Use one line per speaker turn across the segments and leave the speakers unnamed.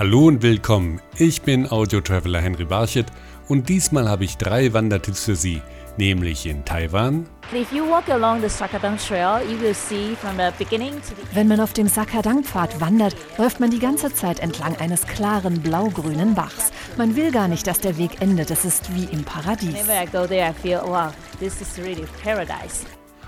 Hallo und willkommen. Ich bin Audio-Traveler Henry Barchet und diesmal habe ich drei Wandertipps für Sie, nämlich in Taiwan.
Wenn man auf dem Sakadang-Pfad wandert, läuft man die ganze Zeit entlang eines klaren blau-grünen Bachs. Man will gar nicht, dass der Weg endet. Es ist wie im Paradies.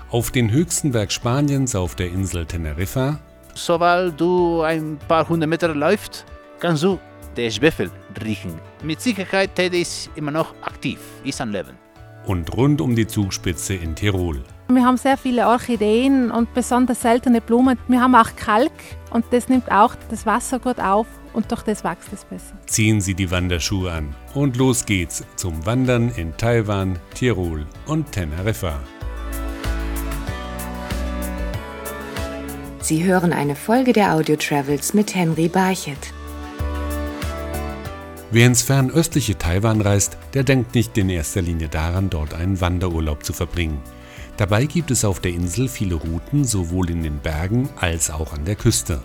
Auf den höchsten Berg Spaniens auf der Insel Teneriffa.
Sobald du ein paar hundert Meter läufst, kannst du den Schwefel riechen. Mit Sicherheit Tede ist immer noch aktiv, ist am Leben.
Und rund um die Zugspitze in Tirol.
Wir haben sehr viele Orchideen und besonders seltene Blumen. Wir haben auch Kalk und das nimmt auch das Wasser gut auf und durch das wächst es besser.
Ziehen Sie die Wanderschuhe an und los geht's zum Wandern in Taiwan, Tirol und Teneriffa.
Sie hören eine Folge der Audio Travels mit Henry Barchet.
Wer ins fernöstliche Taiwan reist, der denkt nicht in erster Linie daran, dort einen Wanderurlaub zu verbringen. Dabei gibt es auf der Insel viele Routen, sowohl in den Bergen als auch an der Küste.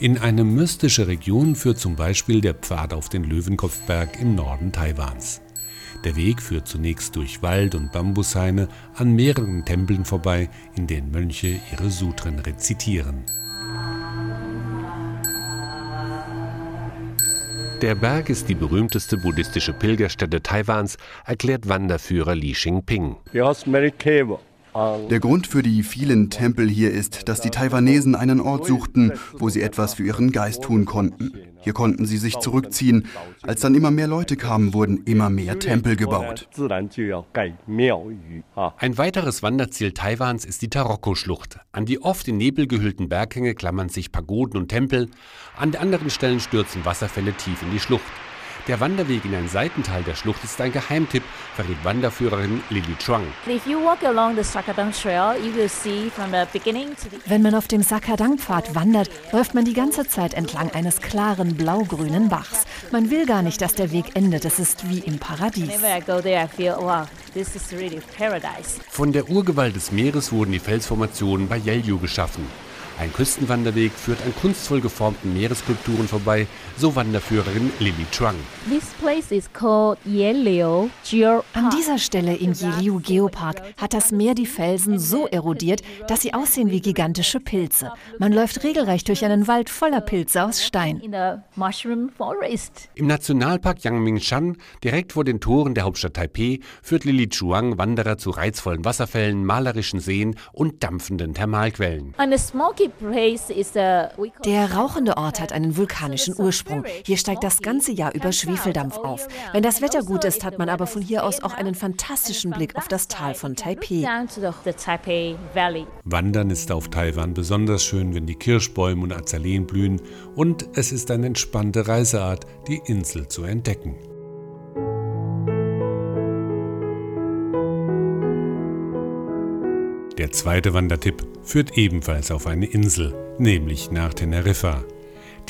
In eine mystische Region führt zum Beispiel der Pfad auf den Löwenkopfberg im Norden Taiwans. Der Weg führt zunächst durch Wald und Bambushaine an mehreren Tempeln vorbei, in denen Mönche ihre Sutren rezitieren. Der Berg ist die berühmteste buddhistische Pilgerstätte Taiwans, erklärt Wanderführer Li Xingping.
Der Grund für die vielen Tempel hier ist, dass die Taiwanesen einen Ort suchten, wo sie etwas für ihren Geist tun konnten. Hier konnten sie sich zurückziehen. Als dann immer mehr Leute kamen, wurden immer mehr Tempel gebaut.
Ein weiteres Wanderziel Taiwans ist die Taroko-Schlucht. An die oft in Nebel gehüllten Berghänge klammern sich Pagoden und Tempel. An anderen Stellen stürzen Wasserfälle tief in die Schlucht. Der Wanderweg in ein Seitental der Schlucht ist ein Geheimtipp, verrät Wanderführerin Lily Chuang.
Wenn man auf dem Sakadang-Pfad wandert, läuft man die ganze Zeit entlang eines klaren blau-grünen Bachs. Man will gar nicht, dass der Weg endet. Es ist wie im Paradies.
Von der Urgewalt des Meeres wurden die Felsformationen bei Yelyu geschaffen. Ein Küstenwanderweg führt an kunstvoll geformten Meeresskulpturen vorbei, so Wanderführerin Lily Chuang.
An dieser Stelle im Yeliu Geopark hat das Meer die Felsen so erodiert, dass sie aussehen wie gigantische Pilze. Man läuft regelrecht durch einen Wald voller Pilze aus Stein.
Im Nationalpark Yangmingshan, direkt vor den Toren der Hauptstadt Taipeh, führt Lily Chuang Wanderer zu reizvollen Wasserfällen, malerischen Seen und dampfenden Thermalquellen.
Der rauchende Ort hat einen vulkanischen Ursprung. Hier steigt das ganze Jahr über Schwefeldampf auf. Wenn das Wetter gut ist, hat man aber von hier aus auch einen fantastischen Blick auf das Tal von Taipeh.
Wandern ist auf Taiwan besonders schön, wenn die Kirschbäume und Azaleen blühen und es ist eine entspannte Reiseart, die Insel zu entdecken. Der zweite Wandertipp führt ebenfalls auf eine Insel, nämlich nach Teneriffa.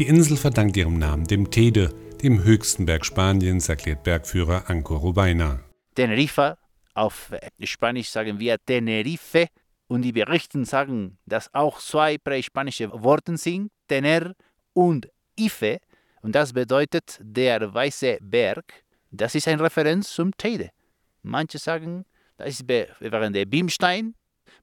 Die Insel verdankt ihrem Namen dem Tede, dem höchsten Berg Spaniens, erklärt Bergführer Anko Rubaina.
Teneriffa, auf Spanisch sagen wir Tenerife und die Berichten sagen, dass auch zwei präspanische Worte sind, Tener und Ife und das bedeutet der weiße Berg. Das ist eine Referenz zum Tede. Manche sagen, das ist während der Bimstein,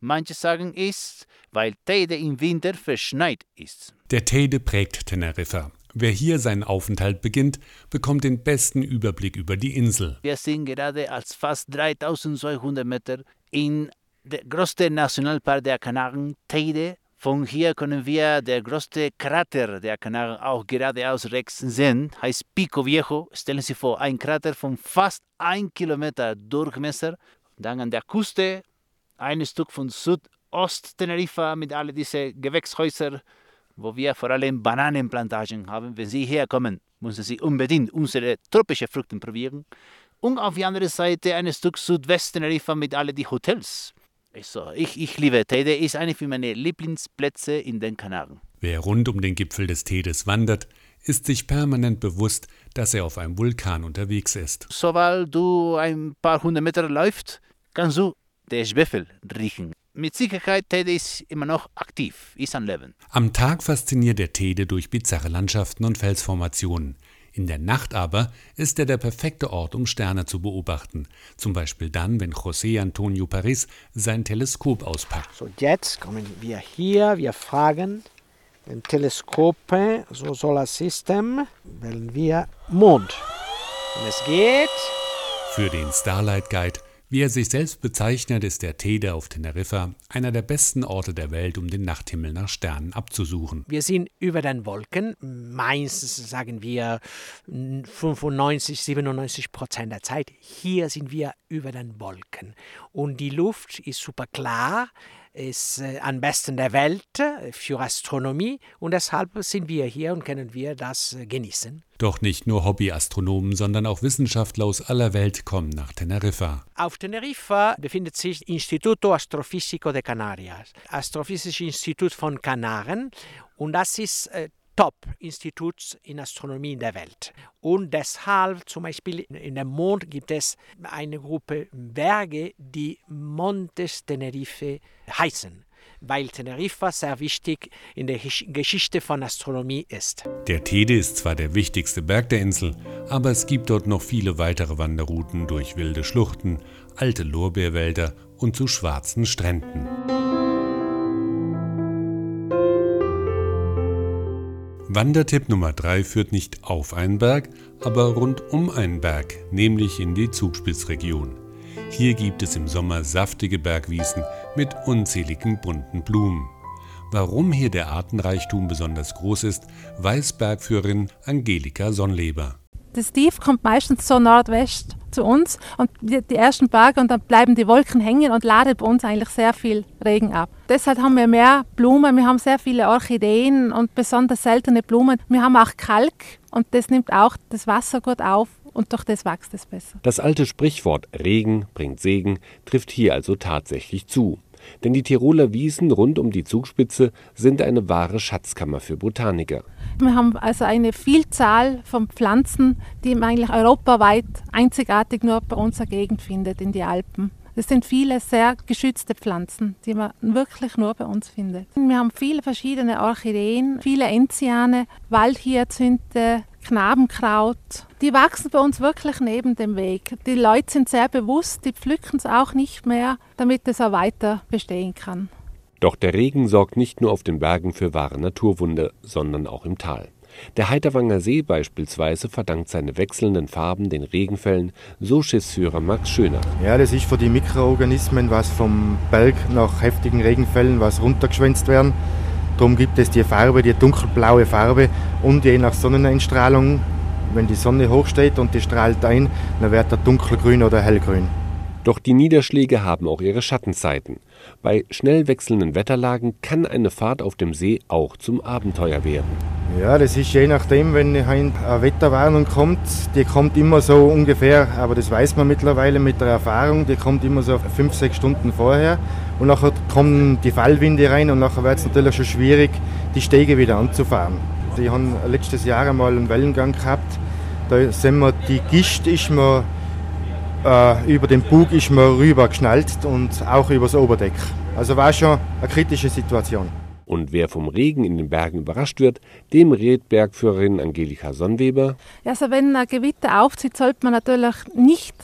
Manche sagen ist, weil Teide im Winter verschneit ist.
Der Teide prägt Teneriffa. Wer hier seinen Aufenthalt beginnt, bekommt den besten Überblick über die Insel.
Wir sind gerade als fast 3200 Meter in der größten Nationalpark der Kanaren, Teide. Von hier können wir der größte Krater der Kanaren auch geradeaus rechts sehen, heißt Pico Viejo. Stellen Sie vor, ein Krater von fast 1 Kilometer Durchmesser. Dann an der Küste ein Stück von Südost-Teneriffa mit all diesen Gewächshäusern, wo wir vor allem Bananenplantagen haben. Wenn Sie herkommen, müssen Sie unbedingt unsere tropischen Früchte probieren. Und auf der anderen Seite ein Stück Südwest-Teneriffa mit all den Hotels. Also, ich, ich liebe Tede, ist einer für meine Lieblingsplätze in den Kanaren.
Wer rund um den Gipfel des Tedes wandert, ist sich permanent bewusst, dass er auf einem Vulkan unterwegs ist.
Sobald du ein paar hundert Meter läufst, kannst du den Schwefel riechen. mit Sicherheit, Tede ist immer noch aktiv, ist am Leben.
Am Tag fasziniert der Tede durch bizarre Landschaften und Felsformationen. In der Nacht aber ist er der perfekte Ort, um Sterne zu beobachten. Zum Beispiel dann, wenn José Antonio Paris sein Teleskop auspackt.
So, jetzt kommen wir hier, wir fragen den Teleskop, so Solarsystem, wählen wir Mond. Und es geht.
Für den Starlight Guide wie er sich selbst bezeichnet, ist der Tede auf Teneriffa einer der besten Orte der Welt, um den Nachthimmel nach Sternen abzusuchen.
Wir sind über den Wolken, meistens sagen wir 95, 97 Prozent der Zeit. Hier sind wir über den Wolken und die Luft ist super klar ist äh, am besten der Welt äh, für Astronomie und deshalb sind wir hier und können wir das äh, genießen.
Doch nicht nur Hobbyastronomen, sondern auch Wissenschaftler aus aller Welt kommen nach Teneriffa.
Auf Teneriffa befindet sich Instituto Astrofísico de Canarias, Astrophysisches Institut von Kanaren und das ist Top-Instituts in Astronomie in der Welt. Und deshalb, zum Beispiel in dem Mond, gibt es eine Gruppe Berge, die Montes Tenerife heißen weil Teneriffa sehr wichtig in der Geschichte von Astronomie ist.
Der Tede ist zwar der wichtigste Berg der Insel, aber es gibt dort noch viele weitere Wanderrouten durch wilde Schluchten, alte Lorbeerwälder und zu schwarzen Stränden. Wandertipp Nummer 3 führt nicht auf einen Berg, aber rund um einen Berg, nämlich in die Zugspitzregion. Hier gibt es im Sommer saftige Bergwiesen mit unzähligen bunten Blumen. Warum hier der Artenreichtum besonders groß ist, weiß Bergführerin Angelika Sonnleber.
Das Tief kommt meistens so nordwest zu uns und die ersten Berge und dann bleiben die Wolken hängen und laden bei uns eigentlich sehr viel Regen ab. Deshalb haben wir mehr Blumen, wir haben sehr viele Orchideen und besonders seltene Blumen. Wir haben auch Kalk und das nimmt auch das Wasser gut auf und durch das wächst es besser.
Das alte Sprichwort Regen bringt Segen trifft hier also tatsächlich zu. Denn die Tiroler Wiesen rund um die Zugspitze sind eine wahre Schatzkammer für Botaniker.
Wir haben also eine Vielzahl von Pflanzen, die man eigentlich europaweit einzigartig nur bei unserer Gegend findet, in die Alpen. Das sind viele sehr geschützte Pflanzen, die man wirklich nur bei uns findet. Wir haben viele verschiedene Orchideen, viele Enziane, Waldhyazinthe, Knabenkraut. Die wachsen bei uns wirklich neben dem Weg. Die Leute sind sehr bewusst, die pflücken es auch nicht mehr, damit es auch weiter bestehen kann.
Doch der Regen sorgt nicht nur auf den Bergen für wahre Naturwunder, sondern auch im Tal. Der Heiterwanger See beispielsweise verdankt seine wechselnden Farben den Regenfällen, so Schiffsführer Max Schöner.
Ja, das ist für die Mikroorganismen, was vom Berg nach heftigen Regenfällen was runtergeschwänzt werden. Darum gibt es die Farbe, die dunkelblaue Farbe und je nach Sonneneinstrahlung, wenn die Sonne hochsteht und die strahlt ein, dann wird er dunkelgrün oder hellgrün.
Doch die Niederschläge haben auch ihre Schattenzeiten. Bei schnell wechselnden Wetterlagen kann eine Fahrt auf dem See auch zum Abenteuer werden.
Ja, das ist je nachdem, wenn eine Wetterwarnung kommt, die kommt immer so ungefähr, aber das weiß man mittlerweile mit der Erfahrung, die kommt immer so fünf, sechs Stunden vorher und nachher kommen die Fallwinde rein und nachher wird es natürlich schon schwierig, die Stege wieder anzufahren. Ich habe letztes Jahr einmal einen Wellengang gehabt, da sind wir, die Gischt ist mir äh, über den Bug ist mir rüber geschnallt und auch übers Oberdeck. Also war schon eine kritische Situation.
Und wer vom Regen in den Bergen überrascht wird, dem rät Bergführerin Angelika Sonnweber.
Also wenn ein Gewitter aufzieht, sollte man natürlich nicht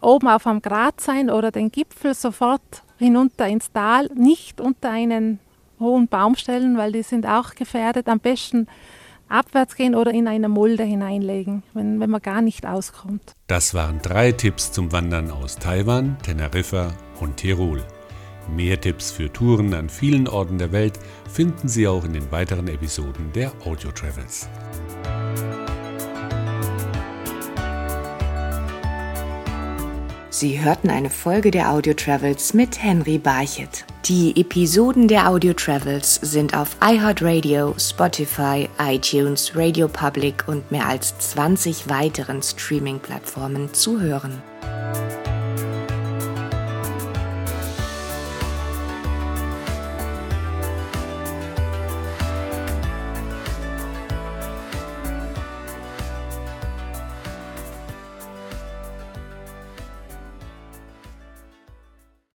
oben auf einem Grat sein oder den Gipfel sofort hinunter ins Tal, nicht unter einen hohen Baum stellen, weil die sind auch gefährdet. Am besten abwärts gehen oder in eine Mulde hineinlegen, wenn, wenn man gar nicht auskommt.
Das waren drei Tipps zum Wandern aus Taiwan, Teneriffa und Tirol. Mehr Tipps für Touren an vielen Orten der Welt finden Sie auch in den weiteren Episoden der Audio Travels.
Sie hörten eine Folge der Audio Travels mit Henry Barchet. Die Episoden der Audio Travels sind auf iHeartRadio, Spotify, iTunes, Radio Public und mehr als 20 weiteren Streaming-Plattformen zu hören.